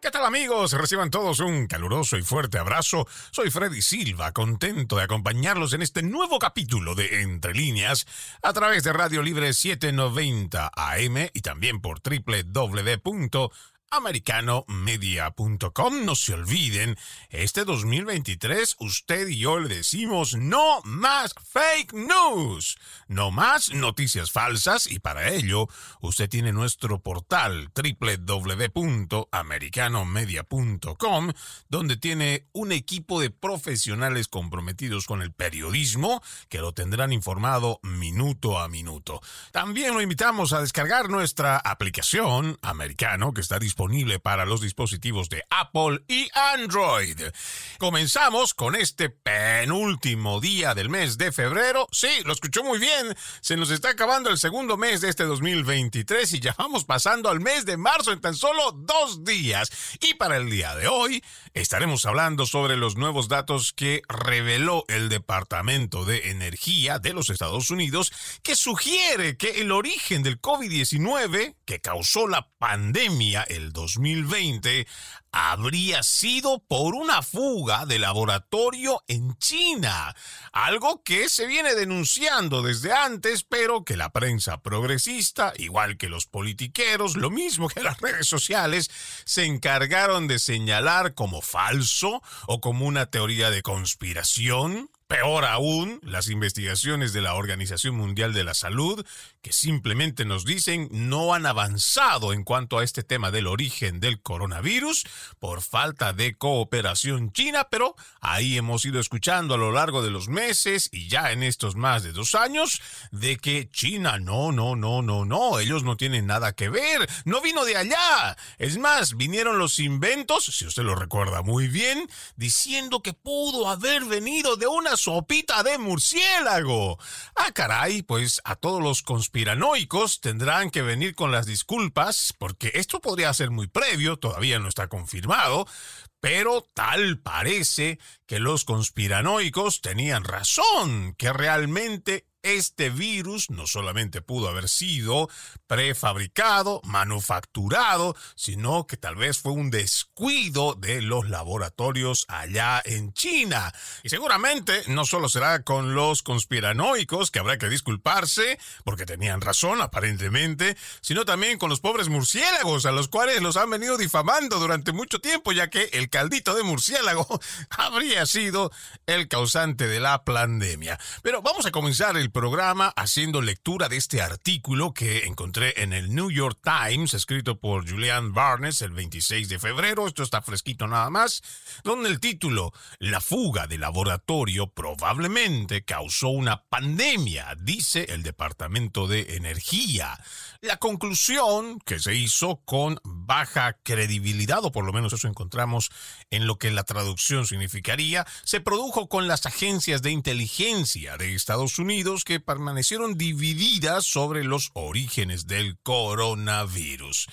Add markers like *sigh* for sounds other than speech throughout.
¿Qué tal amigos? Reciban todos un caluroso y fuerte abrazo. Soy Freddy Silva, contento de acompañarlos en este nuevo capítulo de Entre líneas a través de Radio Libre 790 AM y también por www americanomedia.com. No se olviden, este 2023 usted y yo le decimos no más fake news, no más noticias falsas y para ello usted tiene nuestro portal www.americanomedia.com donde tiene un equipo de profesionales comprometidos con el periodismo que lo tendrán informado minuto a minuto. También lo invitamos a descargar nuestra aplicación americano que está disponible para los dispositivos de Apple y Android. Comenzamos con este penúltimo día del mes de febrero. Sí, lo escuchó muy bien. Se nos está acabando el segundo mes de este 2023 y ya vamos pasando al mes de marzo en tan solo dos días. Y para el día de hoy estaremos hablando sobre los nuevos datos que reveló el Departamento de Energía de los Estados Unidos que sugiere que el origen del COVID-19 que causó la pandemia el 2020 habría sido por una fuga de laboratorio en China, algo que se viene denunciando desde antes, pero que la prensa progresista, igual que los politiqueros, lo mismo que las redes sociales, se encargaron de señalar como falso o como una teoría de conspiración. Peor aún, las investigaciones de la Organización Mundial de la Salud, que simplemente nos dicen no han avanzado en cuanto a este tema del origen del coronavirus por falta de cooperación china, pero ahí hemos ido escuchando a lo largo de los meses y ya en estos más de dos años de que China no, no, no, no, no, ellos no tienen nada que ver, no vino de allá. Es más, vinieron los inventos, si usted lo recuerda muy bien, diciendo que pudo haber venido de una sopita de murciélago. Ah, caray, pues a todos los conspiranoicos tendrán que venir con las disculpas, porque esto podría ser muy previo, todavía no está confirmado, pero tal parece que los conspiranoicos tenían razón, que realmente este virus no solamente pudo haber sido prefabricado, manufacturado, sino que tal vez fue un descuido de los laboratorios allá en China. Y seguramente no solo será con los conspiranoicos que habrá que disculparse, porque tenían razón aparentemente, sino también con los pobres murciélagos a los cuales los han venido difamando durante mucho tiempo, ya que el caldito de murciélago *laughs* habría sido el causante de la pandemia. Pero vamos a comenzar el programa haciendo lectura de este artículo que encontré en el New York Times, escrito por Julian Barnes el 26 de febrero, esto está fresquito nada más, donde el título, La fuga de laboratorio probablemente causó una pandemia, dice el Departamento de Energía. La conclusión que se hizo con baja credibilidad, o por lo menos eso encontramos en lo que la traducción significaría, se produjo con las agencias de inteligencia de Estados Unidos que permanecieron divididas sobre los orígenes del coronavirus.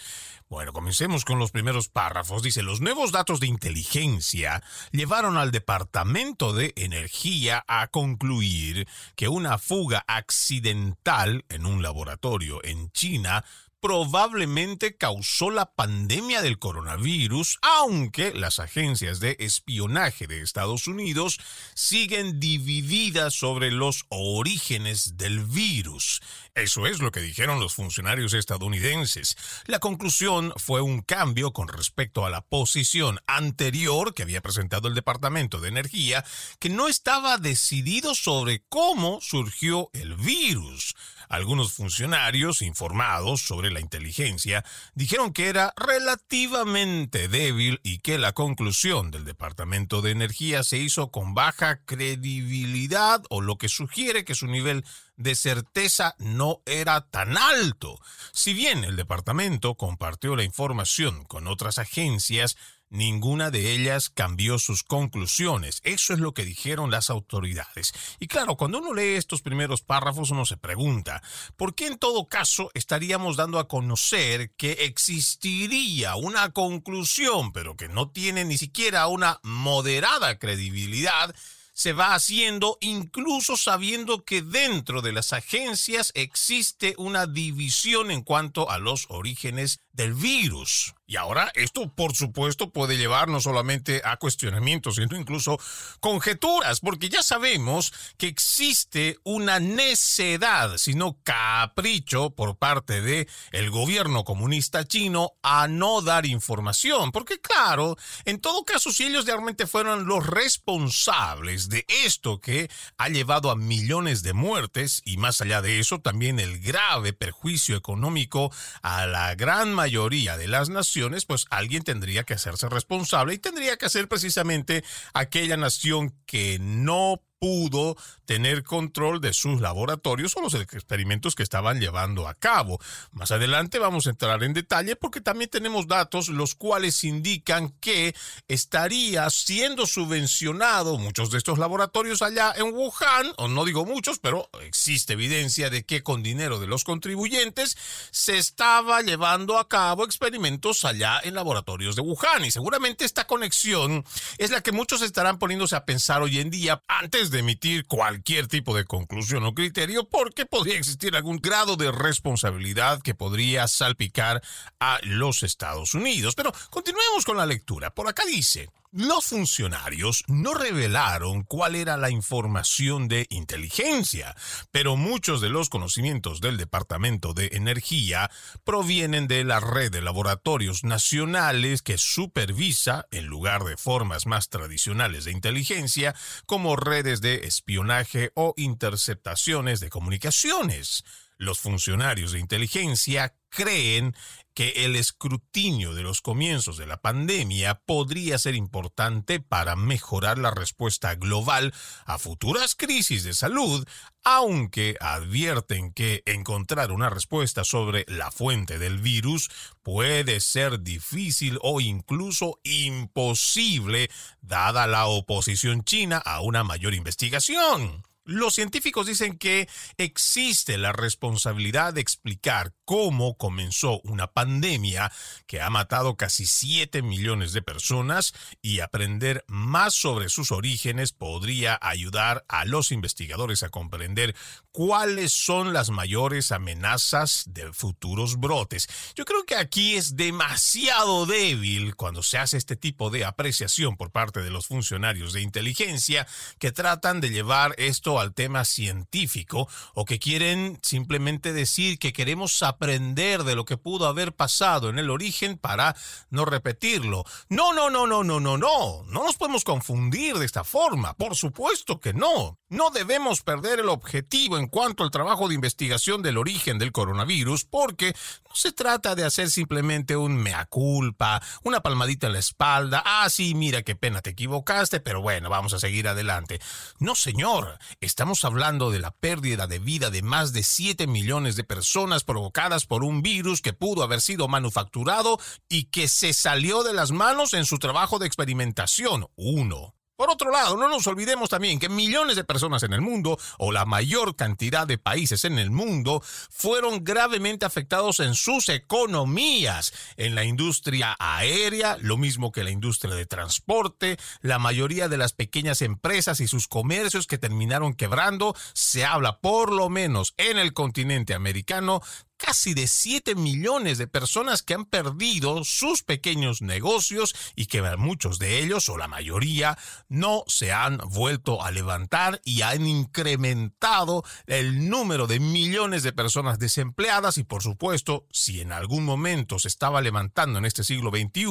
Bueno, comencemos con los primeros párrafos. Dice, los nuevos datos de inteligencia llevaron al Departamento de Energía a concluir que una fuga accidental en un laboratorio en China probablemente causó la pandemia del coronavirus, aunque las agencias de espionaje de Estados Unidos siguen divididas sobre los orígenes del virus. Eso es lo que dijeron los funcionarios estadounidenses. La conclusión fue un cambio con respecto a la posición anterior que había presentado el Departamento de Energía, que no estaba decidido sobre cómo surgió el virus. Algunos funcionarios informados sobre la inteligencia dijeron que era relativamente débil y que la conclusión del Departamento de Energía se hizo con baja credibilidad o lo que sugiere que su nivel de certeza no era tan alto. Si bien el departamento compartió la información con otras agencias, Ninguna de ellas cambió sus conclusiones. Eso es lo que dijeron las autoridades. Y claro, cuando uno lee estos primeros párrafos uno se pregunta, ¿por qué en todo caso estaríamos dando a conocer que existiría una conclusión, pero que no tiene ni siquiera una moderada credibilidad? se va haciendo incluso sabiendo que dentro de las agencias existe una división en cuanto a los orígenes del virus. Y ahora esto, por supuesto, puede llevar no solamente a cuestionamientos, sino incluso conjeturas, porque ya sabemos que existe una necedad, sino capricho por parte de el gobierno comunista chino a no dar información, porque claro, en todo caso, si ellos realmente fueron los responsables de esto que ha llevado a millones de muertes y más allá de eso, también el grave perjuicio económico a la gran mayoría de las naciones pues alguien tendría que hacerse responsable y tendría que ser precisamente aquella nación que no pudo tener control de sus laboratorios o los experimentos que estaban llevando a cabo. Más adelante vamos a entrar en detalle porque también tenemos datos los cuales indican que estaría siendo subvencionado muchos de estos laboratorios allá en Wuhan, o no digo muchos, pero existe evidencia de que con dinero de los contribuyentes se estaba llevando a cabo experimentos allá en laboratorios de Wuhan y seguramente esta conexión es la que muchos estarán poniéndose a pensar hoy en día antes de emitir cualquier tipo de conclusión o criterio porque podría existir algún grado de responsabilidad que podría salpicar a los Estados Unidos. Pero continuemos con la lectura. Por acá dice, los funcionarios no revelaron cuál era la información de inteligencia, pero muchos de los conocimientos del Departamento de Energía provienen de la red de laboratorios nacionales que supervisa, en lugar de formas más tradicionales de inteligencia, como redes de espionaje o interceptaciones de comunicaciones. Los funcionarios de inteligencia creen que el escrutinio de los comienzos de la pandemia podría ser importante para mejorar la respuesta global a futuras crisis de salud, aunque advierten que encontrar una respuesta sobre la fuente del virus puede ser difícil o incluso imposible dada la oposición china a una mayor investigación. Los científicos dicen que existe la responsabilidad de explicar cómo comenzó una pandemia que ha matado casi 7 millones de personas y aprender más sobre sus orígenes podría ayudar a los investigadores a comprender cuáles son las mayores amenazas de futuros brotes. Yo creo que aquí es demasiado débil cuando se hace este tipo de apreciación por parte de los funcionarios de inteligencia que tratan de llevar esto al tema científico o que quieren simplemente decir que queremos aprender de lo que pudo haber pasado en el origen para no repetirlo. No, no, no, no, no, no, no. No nos podemos confundir de esta forma. Por supuesto que no. No debemos perder el objetivo en cuanto al trabajo de investigación del origen del coronavirus porque no se trata de hacer simplemente un mea culpa, una palmadita en la espalda. Ah, sí, mira qué pena te equivocaste, pero bueno, vamos a seguir adelante. No, señor. Estamos hablando de la pérdida de vida de más de 7 millones de personas provocadas por un virus que pudo haber sido manufacturado y que se salió de las manos en su trabajo de experimentación. Uno. Por otro lado, no nos olvidemos también que millones de personas en el mundo, o la mayor cantidad de países en el mundo, fueron gravemente afectados en sus economías, en la industria aérea, lo mismo que la industria de transporte, la mayoría de las pequeñas empresas y sus comercios que terminaron quebrando, se habla por lo menos en el continente americano casi de 7 millones de personas que han perdido sus pequeños negocios y que muchos de ellos o la mayoría no se han vuelto a levantar y han incrementado el número de millones de personas desempleadas. Y por supuesto si en algún momento se estaba levantando en este siglo XXI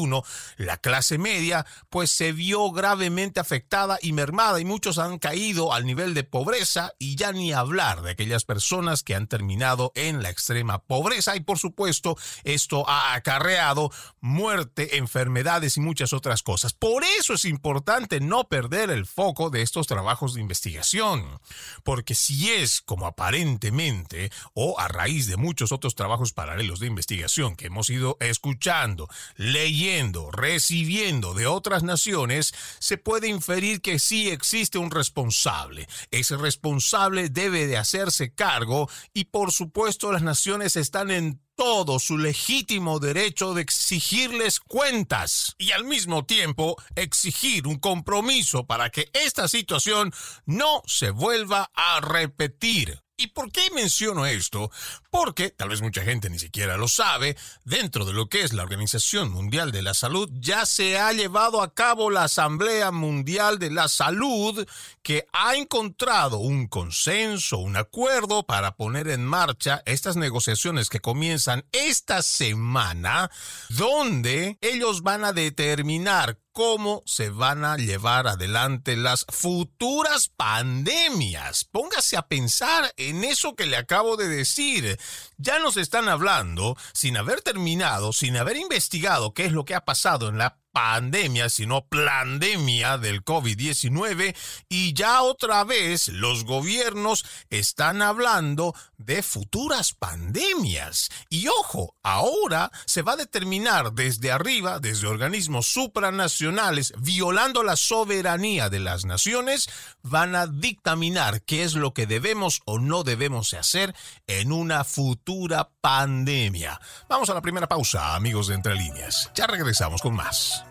la clase media pues se vio gravemente afectada y mermada y muchos han caído al nivel de pobreza. Y ya ni hablar de aquellas personas que han terminado en la extrema pobreza y por supuesto esto ha acarreado muerte, enfermedades y muchas otras cosas. Por eso es importante no perder el foco de estos trabajos de investigación, porque si es como aparentemente o a raíz de muchos otros trabajos paralelos de investigación que hemos ido escuchando, leyendo, recibiendo de otras naciones, se puede inferir que sí existe un responsable. Ese responsable debe de hacerse cargo y por supuesto las naciones están en todo su legítimo derecho de exigirles cuentas y al mismo tiempo exigir un compromiso para que esta situación no se vuelva a repetir. ¿Y por qué menciono esto? Porque, tal vez mucha gente ni siquiera lo sabe, dentro de lo que es la Organización Mundial de la Salud ya se ha llevado a cabo la Asamblea Mundial de la Salud que ha encontrado un consenso, un acuerdo para poner en marcha estas negociaciones que comienzan esta semana, donde ellos van a determinar cómo se van a llevar adelante las futuras pandemias. Póngase a pensar en eso que le acabo de decir. Ya nos están hablando, sin haber terminado, sin haber investigado qué es lo que ha pasado en la pandemia, sino pandemia del COVID-19 y ya otra vez los gobiernos están hablando de futuras pandemias. Y ojo, ahora se va a determinar desde arriba, desde organismos supranacionales, violando la soberanía de las naciones, van a dictaminar qué es lo que debemos o no debemos hacer en una futura pandemia. Vamos a la primera pausa, amigos de Entre Líneas. Ya regresamos con más.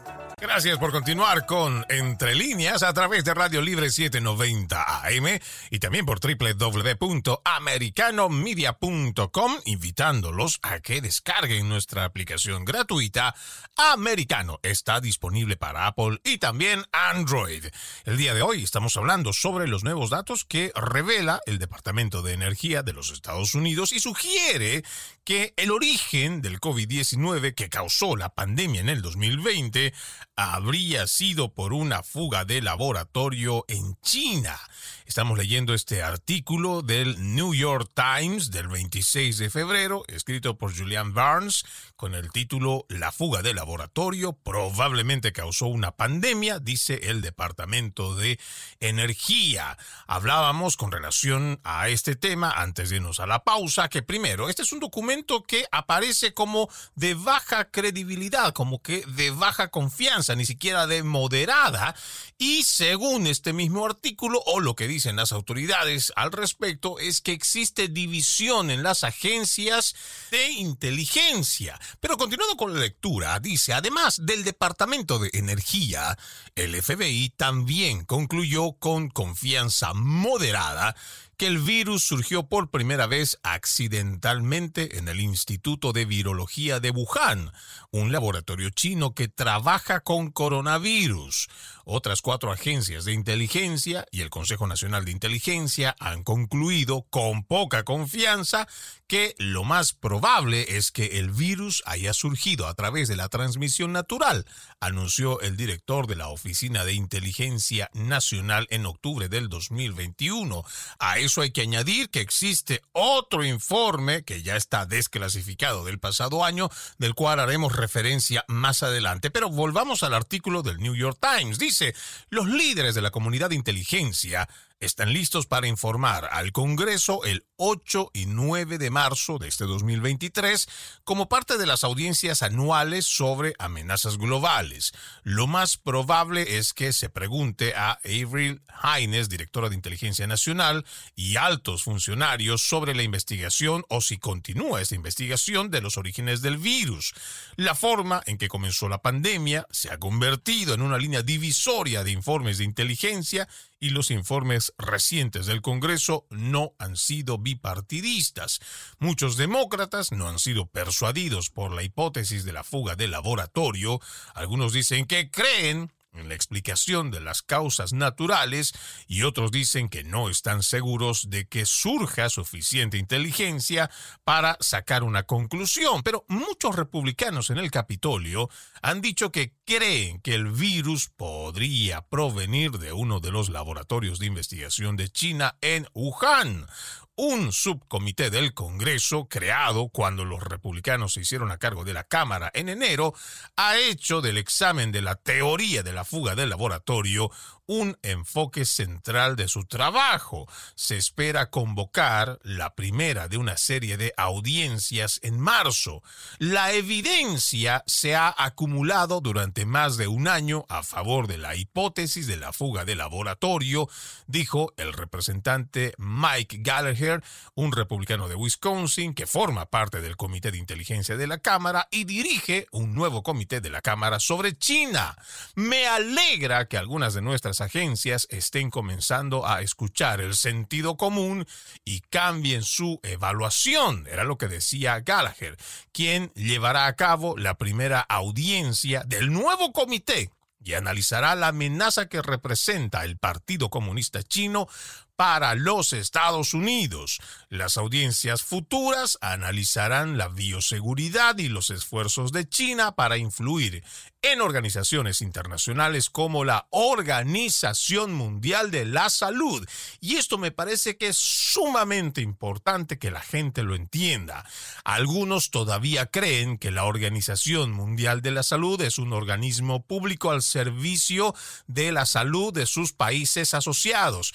Gracias por continuar con Entre Líneas a través de Radio Libre 790 AM y también por www.americanomedia.com, invitándolos a que descarguen nuestra aplicación gratuita Americano. Está disponible para Apple y también Android. El día de hoy estamos hablando sobre los nuevos datos que revela el Departamento de Energía de los Estados Unidos y sugiere que el origen del COVID-19 que causó la pandemia en el 2020 habría sido por una fuga de laboratorio en China. Estamos leyendo este artículo del New York Times del 26 de febrero, escrito por Julian Barnes, con el título La fuga de laboratorio probablemente causó una pandemia, dice el Departamento de Energía. Hablábamos con relación a este tema antes de irnos a la pausa, que primero, este es un documento que aparece como de baja credibilidad, como que de baja confianza, ni siquiera de moderada, y según este mismo artículo, o lo que dicen las autoridades al respecto, es que existe división en las agencias de inteligencia. Pero continuando con la lectura, dice, además del Departamento de Energía, el FBI también concluyó con confianza moderada el virus surgió por primera vez accidentalmente en el Instituto de Virología de Wuhan, un laboratorio chino que trabaja con coronavirus. Otras cuatro agencias de inteligencia y el Consejo Nacional de Inteligencia han concluido con poca confianza que lo más probable es que el virus haya surgido a través de la transmisión natural, anunció el director de la Oficina de Inteligencia Nacional en octubre del 2021. A eso hay que añadir que existe otro informe que ya está desclasificado del pasado año, del cual haremos referencia más adelante. Pero volvamos al artículo del New York Times. Dice, los líderes de la comunidad de inteligencia están listos para informar al Congreso el 8 y 9 de marzo de este 2023 como parte de las audiencias anuales sobre amenazas globales. Lo más probable es que se pregunte a Avril Haines, directora de Inteligencia Nacional, y altos funcionarios sobre la investigación o si continúa esta investigación de los orígenes del virus. La forma en que comenzó la pandemia se ha convertido en una línea divisoria de informes de inteligencia y los informes recientes del Congreso no han sido bipartidistas. Muchos demócratas no han sido persuadidos por la hipótesis de la fuga del laboratorio. Algunos dicen que creen en la explicación de las causas naturales y otros dicen que no están seguros de que surja suficiente inteligencia para sacar una conclusión. Pero muchos republicanos en el Capitolio han dicho que creen que el virus podría provenir de uno de los laboratorios de investigación de China en Wuhan, un subcomité del Congreso creado cuando los republicanos se hicieron a cargo de la Cámara en enero ha hecho del examen de la teoría de la fuga del laboratorio un enfoque central de su trabajo. Se espera convocar la primera de una serie de audiencias en marzo. La evidencia se ha acumulado durante más de un año a favor de la hipótesis de la fuga del laboratorio, dijo el representante Mike Gallagher, un republicano de Wisconsin que forma parte del Comité de Inteligencia de la Cámara y dirige un nuevo comité de la Cámara sobre China. Me alegra que algunas de nuestras agencias estén comenzando a escuchar el sentido común y cambien su evaluación. Era lo que decía Gallagher, quien llevará a cabo la primera audiencia del nuevo comité y analizará la amenaza que representa el Partido Comunista Chino para los Estados Unidos. Las audiencias futuras analizarán la bioseguridad y los esfuerzos de China para influir en organizaciones internacionales como la Organización Mundial de la Salud. Y esto me parece que es sumamente importante que la gente lo entienda. Algunos todavía creen que la Organización Mundial de la Salud es un organismo público al servicio de la salud de sus países asociados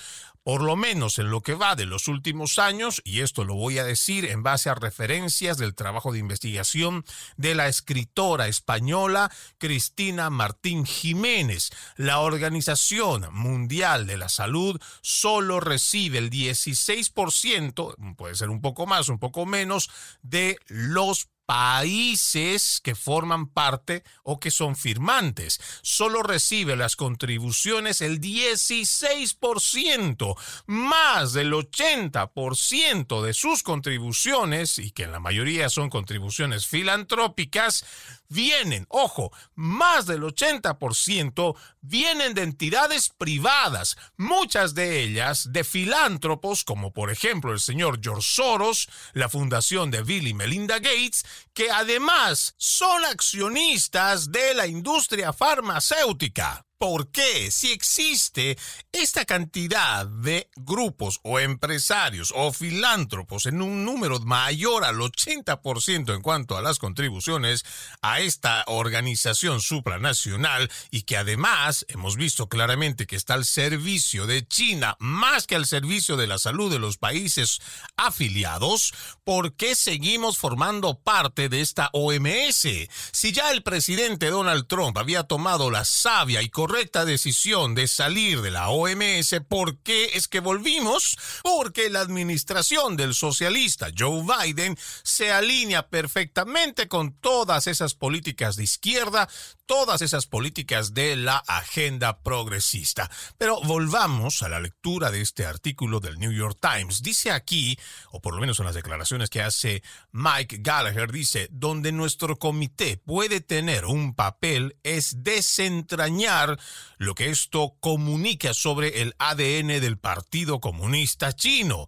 por lo menos en lo que va de los últimos años, y esto lo voy a decir en base a referencias del trabajo de investigación de la escritora española Cristina Martín Jiménez, la Organización Mundial de la Salud solo recibe el 16%, puede ser un poco más, un poco menos, de los países que forman parte o que son firmantes. Solo recibe las contribuciones el 16%, más del 80% de sus contribuciones, y que en la mayoría son contribuciones filantrópicas, vienen, ojo, más del 80% vienen de entidades privadas, muchas de ellas de filántropos como por ejemplo el señor George Soros, la fundación de Bill y Melinda Gates, que además son accionistas de la industria farmacéutica. ¿Por qué? Si existe esta cantidad de grupos o empresarios o filántropos en un número mayor al 80% en cuanto a las contribuciones a esta organización supranacional y que además hemos visto claramente que está al servicio de China más que al servicio de la salud de los países afiliados, ¿por qué seguimos formando parte de esta OMS? Si ya el presidente Donald Trump había tomado la sabia y correcta decisión de salir de la OMS, ¿por qué es que volvimos? Porque la administración del socialista Joe Biden se alinea perfectamente con todas esas políticas de izquierda, todas esas políticas de la agenda progresista. Pero volvamos a la lectura de este artículo del New York Times. Dice aquí, o por lo menos en las declaraciones que hace Mike Gallagher, dice, donde nuestro comité puede tener un papel es desentrañar lo que esto comunica sobre el ADN del Partido Comunista Chino,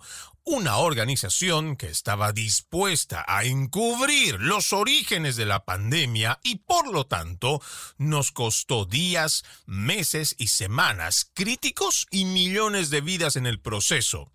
una organización que estaba dispuesta a encubrir los orígenes de la pandemia y por lo tanto nos costó días, meses y semanas críticos y millones de vidas en el proceso.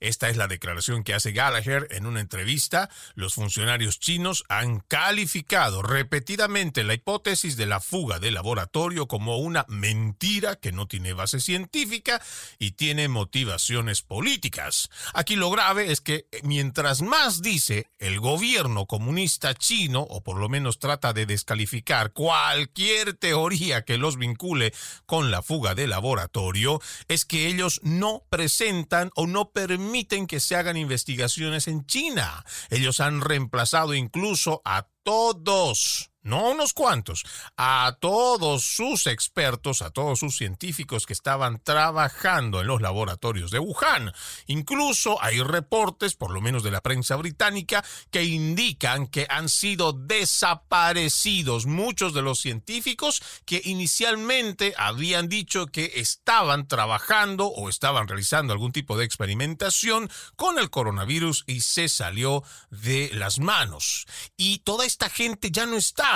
Esta es la declaración que hace Gallagher en una entrevista. Los funcionarios chinos han calificado repetidamente la hipótesis de la fuga del laboratorio como una mentira que no tiene base científica y tiene motivaciones políticas. Aquí lo grave es que mientras más dice el gobierno comunista chino, o por lo menos trata de descalificar cualquier teoría que los vincule con la fuga del laboratorio, es que ellos no presentan o no permiten permiten que se hagan investigaciones en China. Ellos han reemplazado incluso a todos no unos cuantos, a todos sus expertos, a todos sus científicos que estaban trabajando en los laboratorios de Wuhan. Incluso hay reportes, por lo menos de la prensa británica, que indican que han sido desaparecidos muchos de los científicos que inicialmente habían dicho que estaban trabajando o estaban realizando algún tipo de experimentación con el coronavirus y se salió de las manos. Y toda esta gente ya no está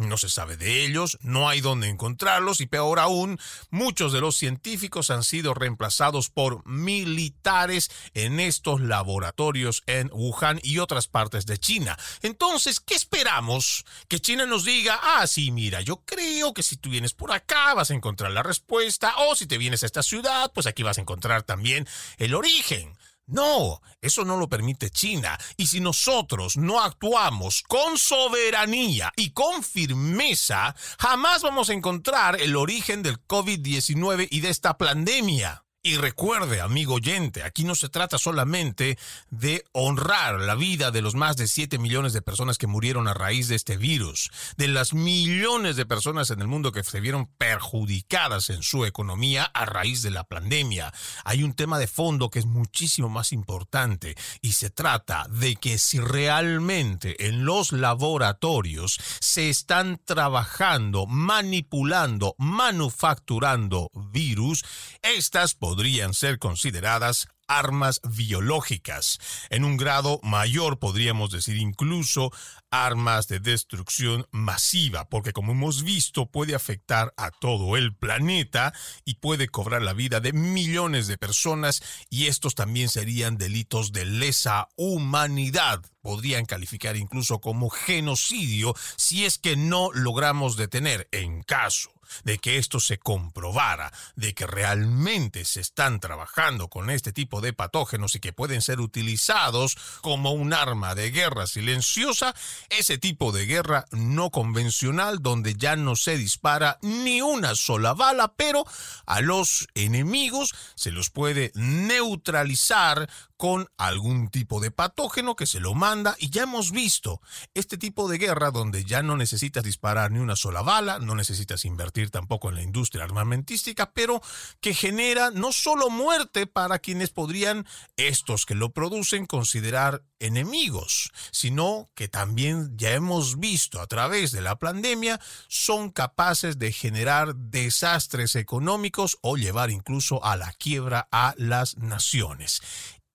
no se sabe de ellos, no hay dónde encontrarlos y peor aún, muchos de los científicos han sido reemplazados por militares en estos laboratorios en Wuhan y otras partes de China. Entonces, ¿qué esperamos? Que China nos diga, ah, sí, mira, yo creo que si tú vienes por acá vas a encontrar la respuesta o si te vienes a esta ciudad, pues aquí vas a encontrar también el origen. No, eso no lo permite China. Y si nosotros no actuamos con soberanía y con firmeza, jamás vamos a encontrar el origen del COVID-19 y de esta pandemia. Y recuerde, amigo oyente, aquí no se trata solamente de honrar la vida de los más de 7 millones de personas que murieron a raíz de este virus, de las millones de personas en el mundo que se vieron perjudicadas en su economía a raíz de la pandemia. Hay un tema de fondo que es muchísimo más importante y se trata de que si realmente en los laboratorios se están trabajando, manipulando, manufacturando virus, estas podrían ser consideradas armas biológicas. En un grado mayor podríamos decir incluso armas de destrucción masiva, porque como hemos visto puede afectar a todo el planeta y puede cobrar la vida de millones de personas y estos también serían delitos de lesa humanidad. Podrían calificar incluso como genocidio si es que no logramos detener en caso de que esto se comprobara, de que realmente se están trabajando con este tipo de patógenos y que pueden ser utilizados como un arma de guerra silenciosa, ese tipo de guerra no convencional donde ya no se dispara ni una sola bala, pero a los enemigos se los puede neutralizar con algún tipo de patógeno que se lo manda y ya hemos visto este tipo de guerra donde ya no necesitas disparar ni una sola bala, no necesitas invertir tampoco en la industria armamentística, pero que genera no solo muerte para quienes podrían estos que lo producen considerar enemigos, sino que también ya hemos visto a través de la pandemia son capaces de generar desastres económicos o llevar incluso a la quiebra a las naciones.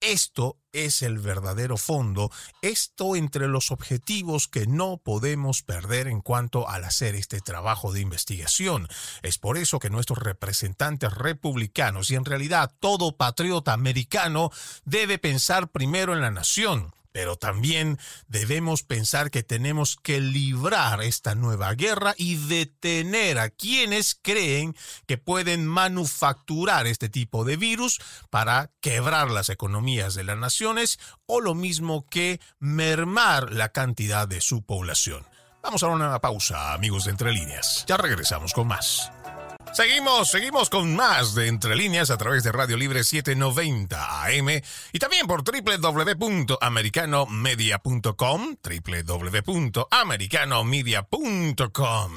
Esto es el verdadero fondo, esto entre los objetivos que no podemos perder en cuanto al hacer este trabajo de investigación. Es por eso que nuestros representantes republicanos y en realidad todo patriota americano debe pensar primero en la nación, pero también debemos pensar que tenemos que librar esta nueva guerra y detener a quienes creen que pueden manufacturar este tipo de virus para quebrar las economías de las naciones o lo mismo que mermar la cantidad de su población. Vamos a una pausa, amigos de Entre Líneas. Ya regresamos con más. Seguimos, seguimos con más de Entre Líneas a través de Radio Libre 790 AM y también por www.americanomedia.com, www.americanomedia.com.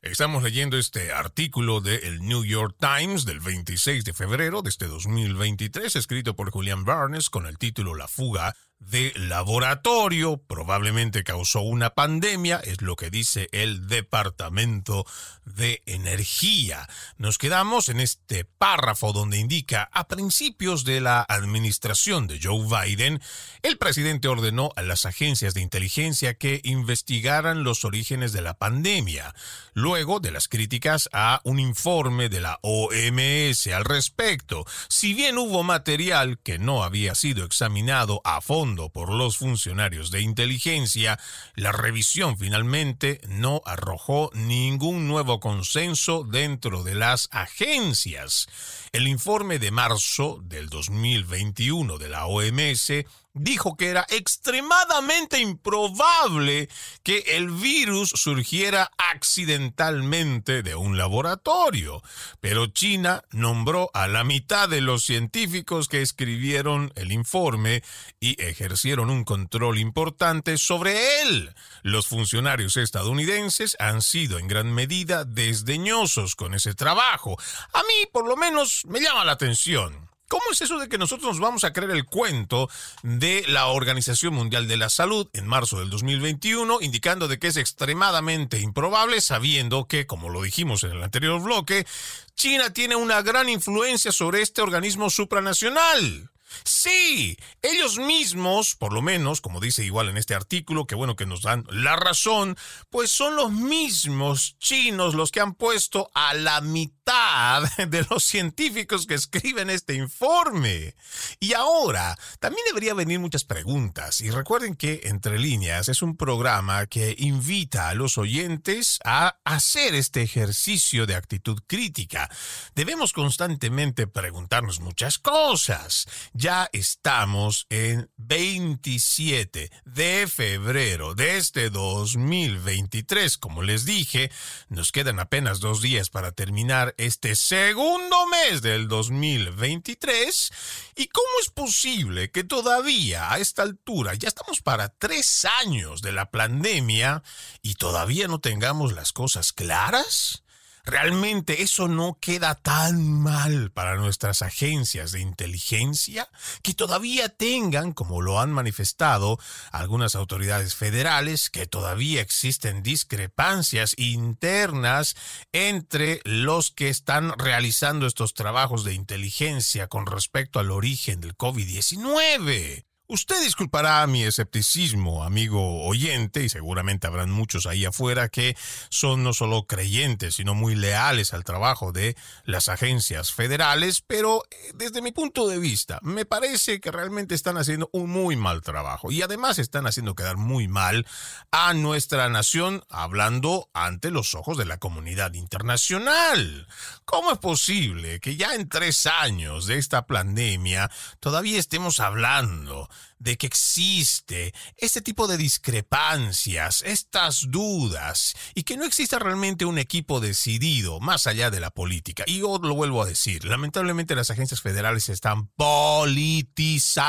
Estamos leyendo este artículo del New York Times del 26 de febrero de este 2023, escrito por Julian Barnes con el título La fuga de laboratorio, probablemente causó una pandemia, es lo que dice el Departamento de Energía. Nos quedamos en este párrafo donde indica, a principios de la administración de Joe Biden, el presidente ordenó a las agencias de inteligencia que investigaran los orígenes de la pandemia, luego de las críticas a un informe de la OMS al respecto. Si bien hubo material que no había sido examinado a fondo, por los funcionarios de inteligencia, la revisión finalmente no arrojó ningún nuevo consenso dentro de las agencias. El informe de marzo del 2021 de la OMS dijo que era extremadamente improbable que el virus surgiera accidentalmente de un laboratorio. Pero China nombró a la mitad de los científicos que escribieron el informe y ejercieron un control importante sobre él. Los funcionarios estadounidenses han sido en gran medida desdeñosos con ese trabajo. A mí, por lo menos, me llama la atención. ¿Cómo es eso de que nosotros nos vamos a creer el cuento de la Organización Mundial de la Salud en marzo del 2021, indicando de que es extremadamente improbable, sabiendo que, como lo dijimos en el anterior bloque, China tiene una gran influencia sobre este organismo supranacional? Sí, ellos mismos, por lo menos, como dice igual en este artículo, que bueno que nos dan la razón, pues son los mismos chinos los que han puesto a la mitad de los científicos que escriben este informe. Y ahora, también debería venir muchas preguntas. Y recuerden que Entre líneas es un programa que invita a los oyentes a hacer este ejercicio de actitud crítica. Debemos constantemente preguntarnos muchas cosas. Ya estamos en 27 de febrero de este 2023. Como les dije, nos quedan apenas dos días para terminar este segundo mes del 2023. ¿Y cómo es posible que todavía a esta altura, ya estamos para tres años de la pandemia y todavía no tengamos las cosas claras? ¿Realmente eso no queda tan mal para nuestras agencias de inteligencia que todavía tengan, como lo han manifestado algunas autoridades federales, que todavía existen discrepancias internas entre los que están realizando estos trabajos de inteligencia con respecto al origen del COVID-19? Usted disculpará mi escepticismo, amigo oyente, y seguramente habrán muchos ahí afuera que son no solo creyentes, sino muy leales al trabajo de las agencias federales, pero eh, desde mi punto de vista, me parece que realmente están haciendo un muy mal trabajo y además están haciendo quedar muy mal a nuestra nación hablando ante los ojos de la comunidad internacional. ¿Cómo es posible que ya en tres años de esta pandemia todavía estemos hablando de que existe este tipo de discrepancias, estas dudas, y que no exista realmente un equipo decidido más allá de la política. Y yo lo vuelvo a decir, lamentablemente las agencias federales están politizadas.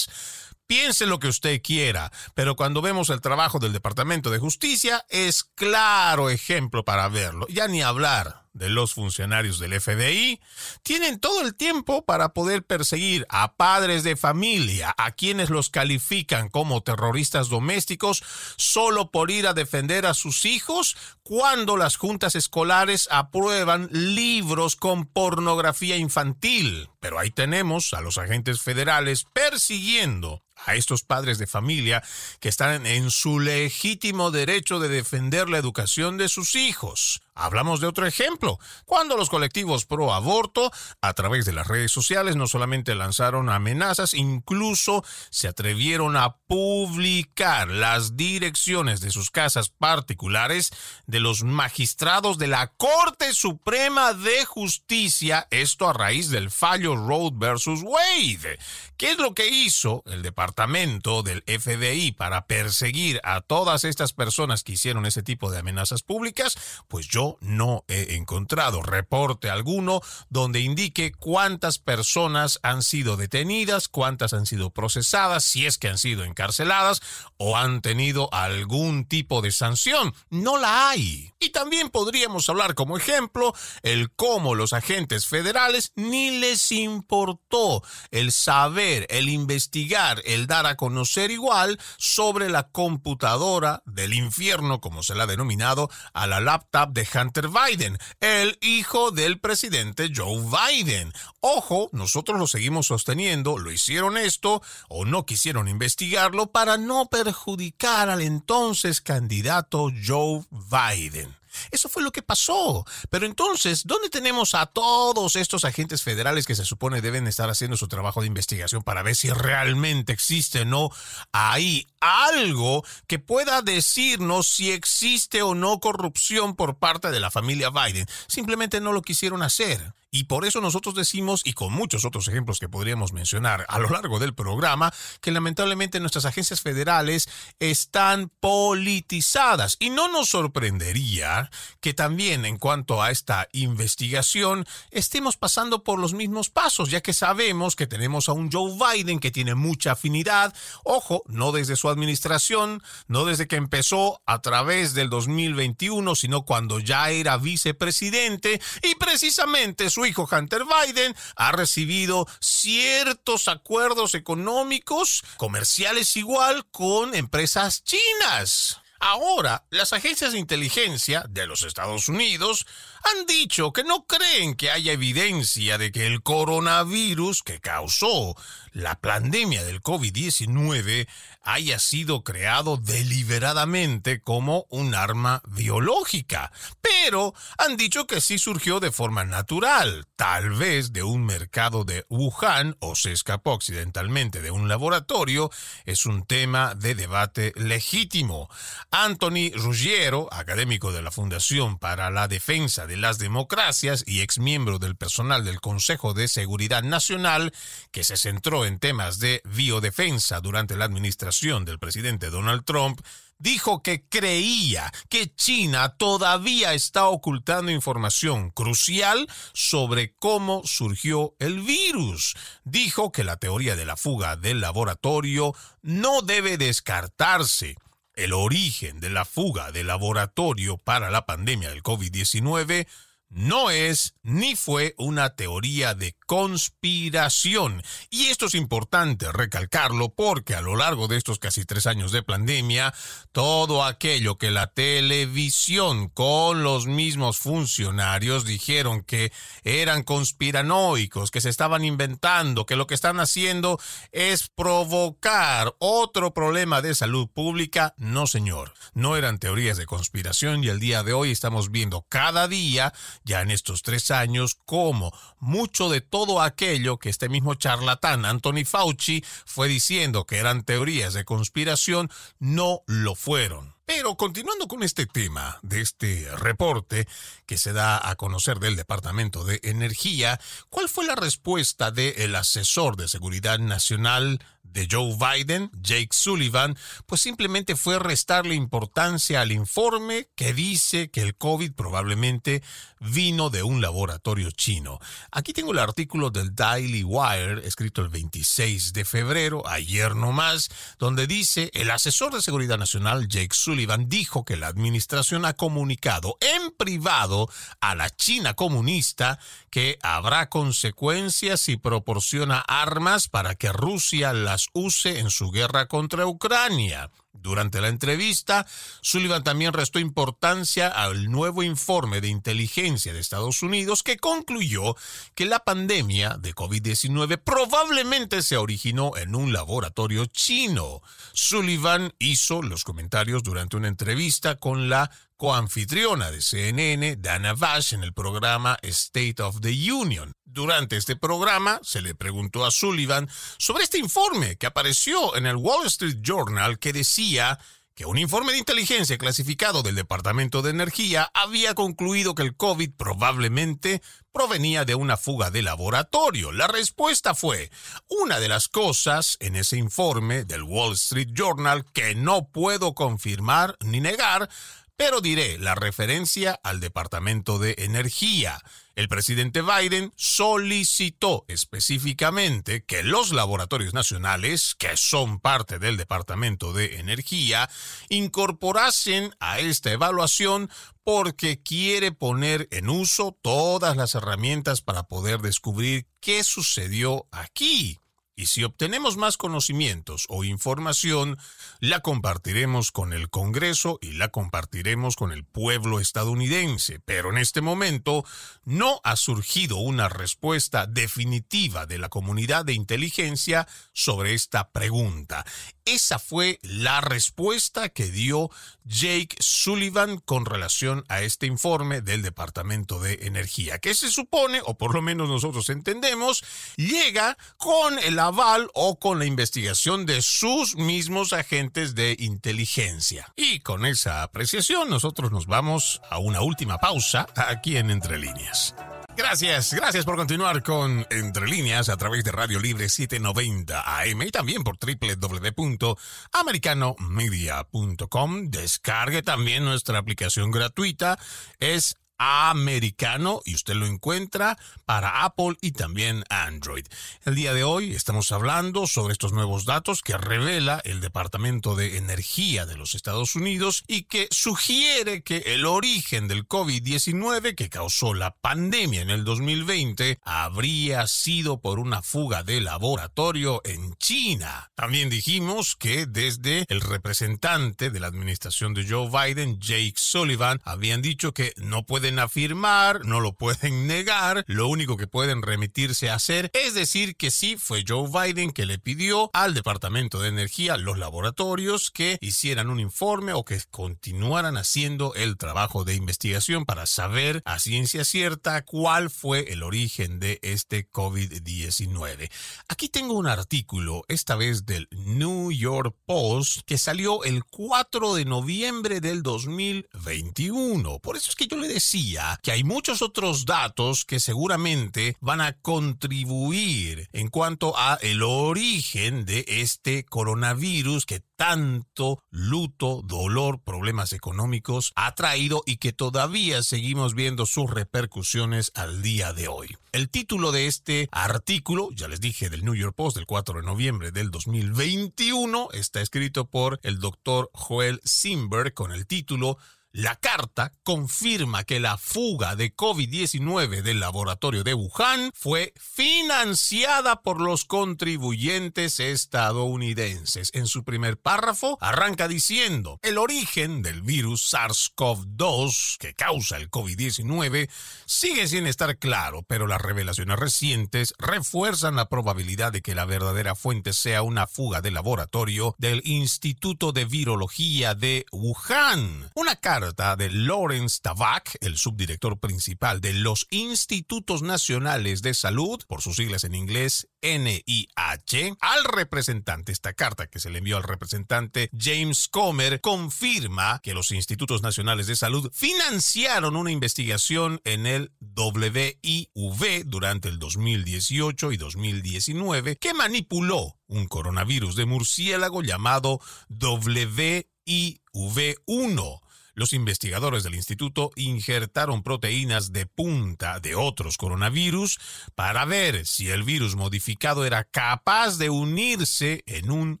Piense lo que usted quiera, pero cuando vemos el trabajo del Departamento de Justicia es claro ejemplo para verlo. Ya ni hablar de los funcionarios del FBI tienen todo el tiempo para poder perseguir a padres de familia, a quienes los califican como terroristas domésticos solo por ir a defender a sus hijos cuando las juntas escolares aprueban libros con pornografía infantil. Pero ahí tenemos a los agentes federales persiguiendo a estos padres de familia que están en su legítimo derecho de defender la educación de sus hijos. Hablamos de otro ejemplo, cuando los colectivos pro aborto, a través de las redes sociales, no solamente lanzaron amenazas, incluso se atrevieron a publicar las direcciones de sus casas particulares de los magistrados de la Corte Suprema de Justicia, esto a raíz del fallo Road versus Wade. ¿Qué es lo que hizo el departamento del FBI para perseguir a todas estas personas que hicieron ese tipo de amenazas públicas? Pues yo no he encontrado reporte alguno donde indique cuántas personas han sido detenidas, cuántas han sido procesadas, si es que han sido encarceladas o han tenido algún tipo de sanción. No la hay. Y también podríamos hablar como ejemplo el cómo los agentes federales ni les importó el saber, el investigar, el dar a conocer igual sobre la computadora del infierno, como se la ha denominado, a la laptop de Hunter Biden, el hijo del presidente Joe Biden. Ojo, nosotros lo seguimos sosteniendo, lo hicieron esto o no quisieron investigarlo para no perjudicar al entonces candidato Joe Biden. Eso fue lo que pasó. Pero entonces, ¿dónde tenemos a todos estos agentes federales que se supone deben estar haciendo su trabajo de investigación para ver si realmente existe o no ahí algo que pueda decirnos si existe o no corrupción por parte de la familia Biden? Simplemente no lo quisieron hacer. Y por eso nosotros decimos, y con muchos otros ejemplos que podríamos mencionar a lo largo del programa, que lamentablemente nuestras agencias federales están politizadas. Y no nos sorprendería que también en cuanto a esta investigación estemos pasando por los mismos pasos, ya que sabemos que tenemos a un Joe Biden que tiene mucha afinidad, ojo, no desde su administración, no desde que empezó a través del 2021, sino cuando ya era vicepresidente, y precisamente su hijo Hunter Biden ha recibido ciertos acuerdos económicos, comerciales igual, con empresas chinas. Ahora, las agencias de inteligencia de los Estados Unidos han dicho que no creen que haya evidencia de que el coronavirus que causó la pandemia del COVID-19 haya sido creado deliberadamente como un arma biológica, pero han dicho que sí surgió de forma natural, tal vez de un mercado de Wuhan o se escapó accidentalmente de un laboratorio, es un tema de debate legítimo. Anthony Ruggiero, académico de la Fundación para la Defensa de de las democracias y ex miembro del personal del Consejo de Seguridad Nacional, que se centró en temas de biodefensa durante la administración del presidente Donald Trump, dijo que creía que China todavía está ocultando información crucial sobre cómo surgió el virus. Dijo que la teoría de la fuga del laboratorio no debe descartarse. El origen de la fuga del laboratorio para la pandemia del COVID-19 no es ni fue una teoría de conspiración. Y esto es importante recalcarlo porque a lo largo de estos casi tres años de pandemia, todo aquello que la televisión con los mismos funcionarios dijeron que eran conspiranoicos, que se estaban inventando, que lo que están haciendo es provocar otro problema de salud pública, no señor, no eran teorías de conspiración y el día de hoy estamos viendo cada día ya en estos tres años como mucho de todo aquello que este mismo charlatán Anthony Fauci fue diciendo que eran teorías de conspiración no lo fueron. Pero continuando con este tema de este reporte que se da a conocer del Departamento de Energía, ¿cuál fue la respuesta del asesor de Seguridad Nacional de Joe Biden, Jake Sullivan, pues simplemente fue restarle importancia al informe que dice que el COVID probablemente vino de un laboratorio chino. Aquí tengo el artículo del Daily Wire, escrito el 26 de febrero, ayer nomás, donde dice, el asesor de seguridad nacional, Jake Sullivan, dijo que la administración ha comunicado en privado a la China comunista que habrá consecuencias si proporciona armas para que Rusia las use en su guerra contra Ucrania. Durante la entrevista, Sullivan también restó importancia al nuevo informe de inteligencia de Estados Unidos que concluyó que la pandemia de COVID-19 probablemente se originó en un laboratorio chino. Sullivan hizo los comentarios durante una entrevista con la coanfitriona de CNN, Dana Vash, en el programa State of the Union. Durante este programa se le preguntó a Sullivan sobre este informe que apareció en el Wall Street Journal que decía que un informe de inteligencia clasificado del Departamento de Energía había concluido que el COVID probablemente provenía de una fuga de laboratorio. La respuesta fue, una de las cosas en ese informe del Wall Street Journal que no puedo confirmar ni negar pero diré la referencia al Departamento de Energía. El presidente Biden solicitó específicamente que los laboratorios nacionales, que son parte del Departamento de Energía, incorporasen a esta evaluación porque quiere poner en uso todas las herramientas para poder descubrir qué sucedió aquí. Y si obtenemos más conocimientos o información, la compartiremos con el Congreso y la compartiremos con el pueblo estadounidense. Pero en este momento no ha surgido una respuesta definitiva de la comunidad de inteligencia sobre esta pregunta. Esa fue la respuesta que dio Jake Sullivan con relación a este informe del Departamento de Energía, que se supone, o por lo menos nosotros entendemos, llega con el aval o con la investigación de sus mismos agentes de inteligencia. Y con esa apreciación nosotros nos vamos a una última pausa aquí en Entre Líneas. Gracias, gracias por continuar con Entre Líneas a través de Radio Libre 790 AM y también por www.americanomedia.com. Descargue también nuestra aplicación gratuita. Es americano y usted lo encuentra para Apple y también Android. El día de hoy estamos hablando sobre estos nuevos datos que revela el Departamento de Energía de los Estados Unidos y que sugiere que el origen del COVID-19 que causó la pandemia en el 2020 habría sido por una fuga de laboratorio en China. También dijimos que desde el representante de la administración de Joe Biden, Jake Sullivan, habían dicho que no puede afirmar, no lo pueden *laughs* negar, lo único que pueden remitirse a hacer es decir que sí fue Joe Biden que le pidió al Departamento de Energía, los laboratorios, que hicieran un informe o que continuaran haciendo el trabajo de investigación para saber a ciencia cierta cuál fue el origen de este COVID-19. Aquí tengo un artículo, esta vez del New York Post, que salió el 4 de noviembre del 2021. Por eso es que yo le decía decía que hay muchos otros datos que seguramente van a contribuir en cuanto a el origen de este coronavirus que tanto luto, dolor, problemas económicos ha traído y que todavía seguimos viendo sus repercusiones al día de hoy. El título de este artículo, ya les dije, del New York Post del 4 de noviembre del 2021, está escrito por el doctor Joel Simberg con el título la carta confirma que la fuga de COVID-19 del laboratorio de Wuhan fue financiada por los contribuyentes estadounidenses. En su primer párrafo arranca diciendo, el origen del virus SARS-CoV-2 que causa el COVID-19 sigue sin estar claro, pero las revelaciones recientes refuerzan la probabilidad de que la verdadera fuente sea una fuga de laboratorio del Instituto de Virología de Wuhan. Una carta de Lawrence Tavak, el subdirector principal de los Institutos Nacionales de Salud, por sus siglas en inglés NIH, al representante, esta carta que se le envió al representante James Comer, confirma que los Institutos Nacionales de Salud financiaron una investigación en el WIV durante el 2018 y 2019 que manipuló un coronavirus de murciélago llamado WIV1 los investigadores del instituto injertaron proteínas de punta de otros coronavirus para ver si el virus modificado era capaz de unirse en un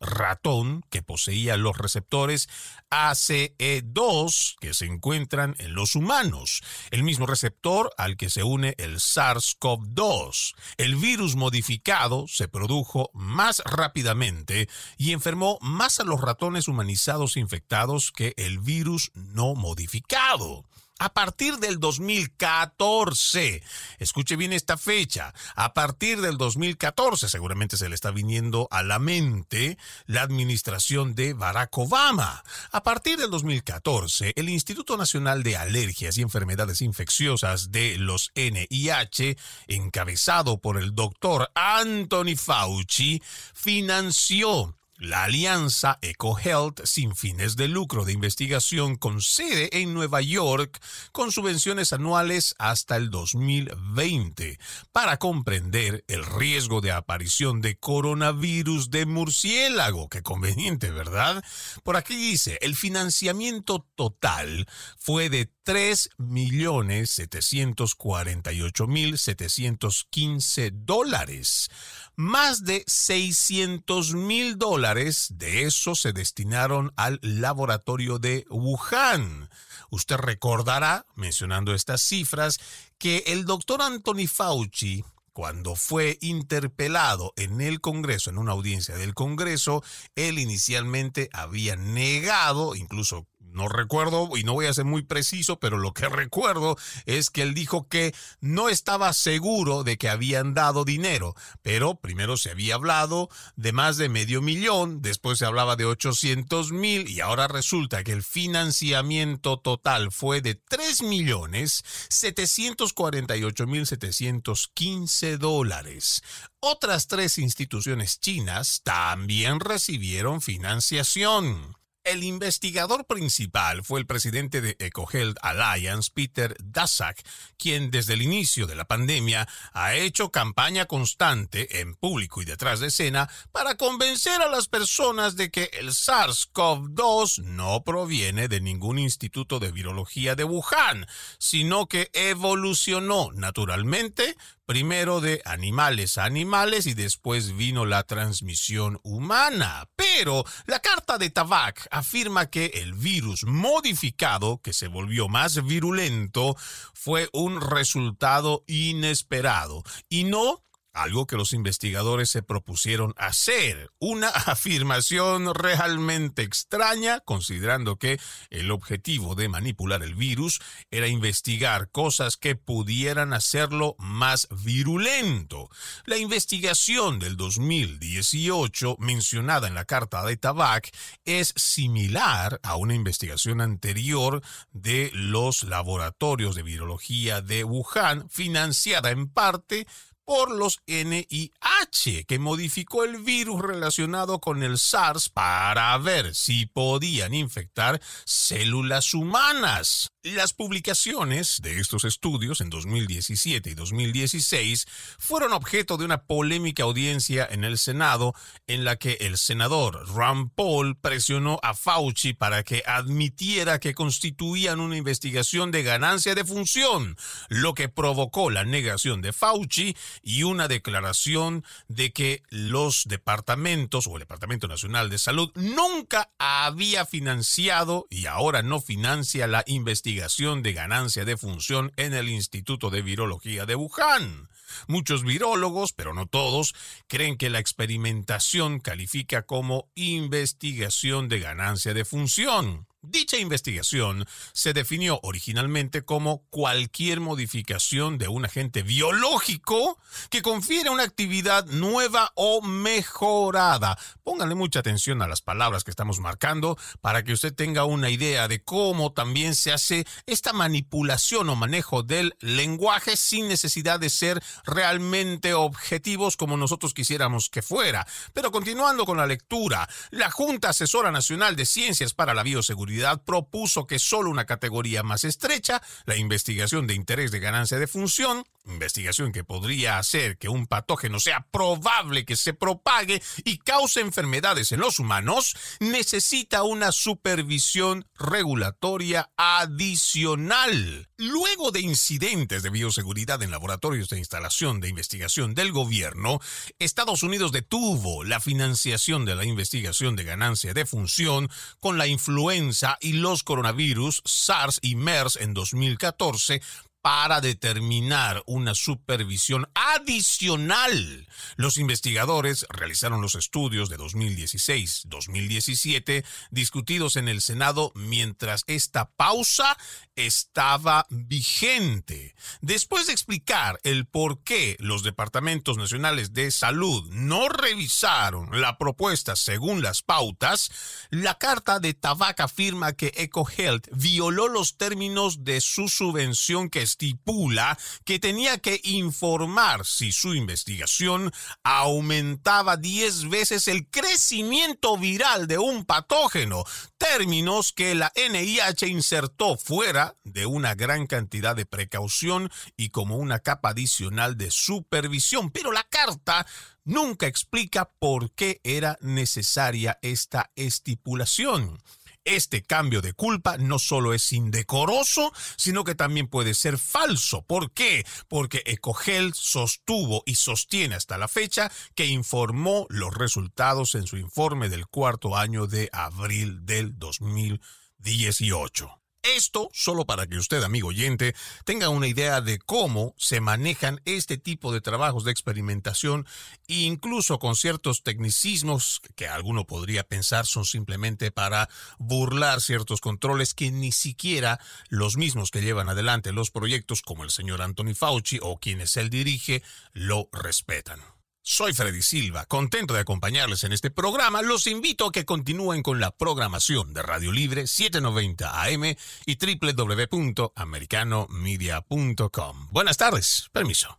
ratón que poseía los receptores ACE2 que se encuentran en los humanos, el mismo receptor al que se une el SARS-CoV-2. El virus modificado se produjo más rápidamente y enfermó más a los ratones humanizados infectados que el virus no modificado a partir del 2014. Escuche bien esta fecha. A partir del 2014, seguramente se le está viniendo a la mente la administración de Barack Obama. A partir del 2014, el Instituto Nacional de Alergias y Enfermedades Infecciosas de los NIH, encabezado por el doctor Anthony Fauci, financió la alianza EcoHealth sin fines de lucro de investigación con sede en Nueva York con subvenciones anuales hasta el 2020 para comprender el riesgo de aparición de coronavirus de murciélago. Qué conveniente, ¿verdad? Por aquí dice, el financiamiento total fue de 3.748.715 dólares. Más de 600 mil dólares de eso se destinaron al laboratorio de Wuhan. Usted recordará, mencionando estas cifras, que el doctor Anthony Fauci cuando fue interpelado en el Congreso, en una audiencia del Congreso, él inicialmente había negado, incluso no recuerdo y no voy a ser muy preciso, pero lo que *laughs* recuerdo es que él dijo que no estaba seguro de que habían dado dinero, pero primero se había hablado de más de medio millón, después se hablaba de 800 mil y ahora resulta que el financiamiento total fue de 3 millones 748 mil 715 dólares. Otras tres instituciones chinas también recibieron financiación. El investigador principal fue el presidente de EcoHealth Alliance, Peter Daszak, quien desde el inicio de la pandemia ha hecho campaña constante en público y detrás de escena para convencer a las personas de que el SARS-CoV-2 no proviene de ningún instituto de virología de Wuhan, sino que evolucionó naturalmente primero de animales a animales y después vino la transmisión humana. Pero la carta de Tabak afirma que el virus modificado, que se volvió más virulento, fue un resultado inesperado y no algo que los investigadores se propusieron hacer, una *laughs* afirmación realmente extraña, considerando que el objetivo de manipular el virus era investigar cosas que pudieran hacerlo más virulento. La investigación del 2018 mencionada en la carta de Tabac es similar a una investigación anterior de los laboratorios de virología de Wuhan, financiada en parte por los NIH, que modificó el virus relacionado con el SARS para ver si podían infectar células humanas. Las publicaciones de estos estudios en 2017 y 2016 fueron objeto de una polémica audiencia en el Senado en la que el senador Ron Paul presionó a Fauci para que admitiera que constituían una investigación de ganancia de función, lo que provocó la negación de Fauci y una declaración de que los departamentos o el Departamento Nacional de Salud nunca había financiado y ahora no financia la investigación de ganancia de función en el Instituto de Virología de Wuhan. Muchos virólogos, pero no todos, creen que la experimentación califica como investigación de ganancia de función. Dicha investigación se definió originalmente como cualquier modificación de un agente biológico que confiere una actividad nueva o mejorada. Pónganle mucha atención a las palabras que estamos marcando para que usted tenga una idea de cómo también se hace esta manipulación o manejo del lenguaje sin necesidad de ser realmente objetivos como nosotros quisiéramos que fuera. Pero continuando con la lectura, la Junta Asesora Nacional de Ciencias para la Bioseguridad propuso que solo una categoría más estrecha, la investigación de interés de ganancia de función, investigación que podría hacer que un patógeno sea probable que se propague y cause enfermedades en los humanos, necesita una supervisión regulatoria adicional. Luego de incidentes de bioseguridad en laboratorios de instalación de investigación del gobierno, Estados Unidos detuvo la financiación de la investigación de ganancia de función con la influenza y los coronavirus SARS y MERS en 2014 para determinar una supervisión adicional. Los investigadores realizaron los estudios de 2016-2017 discutidos en el Senado mientras esta pausa estaba vigente. Después de explicar el por qué los departamentos nacionales de salud no revisaron la propuesta según las pautas, la carta de Tabac afirma que EcoHealth violó los términos de su subvención que estipula que tenía que informar si su investigación aumentaba 10 veces el crecimiento viral de un patógeno, términos que la NIH insertó fuera de una gran cantidad de precaución y como una capa adicional de supervisión. Pero la carta nunca explica por qué era necesaria esta estipulación. Este cambio de culpa no solo es indecoroso, sino que también puede ser falso. ¿Por qué? Porque Ecogel sostuvo y sostiene hasta la fecha que informó los resultados en su informe del cuarto año de abril del 2018. Esto solo para que usted, amigo oyente, tenga una idea de cómo se manejan este tipo de trabajos de experimentación, incluso con ciertos tecnicismos que alguno podría pensar son simplemente para burlar ciertos controles que ni siquiera los mismos que llevan adelante los proyectos, como el señor Anthony Fauci o quienes él dirige, lo respetan. Soy Freddy Silva, contento de acompañarles en este programa. Los invito a que continúen con la programación de Radio Libre 790 AM y www.americanomedia.com. Buenas tardes, permiso.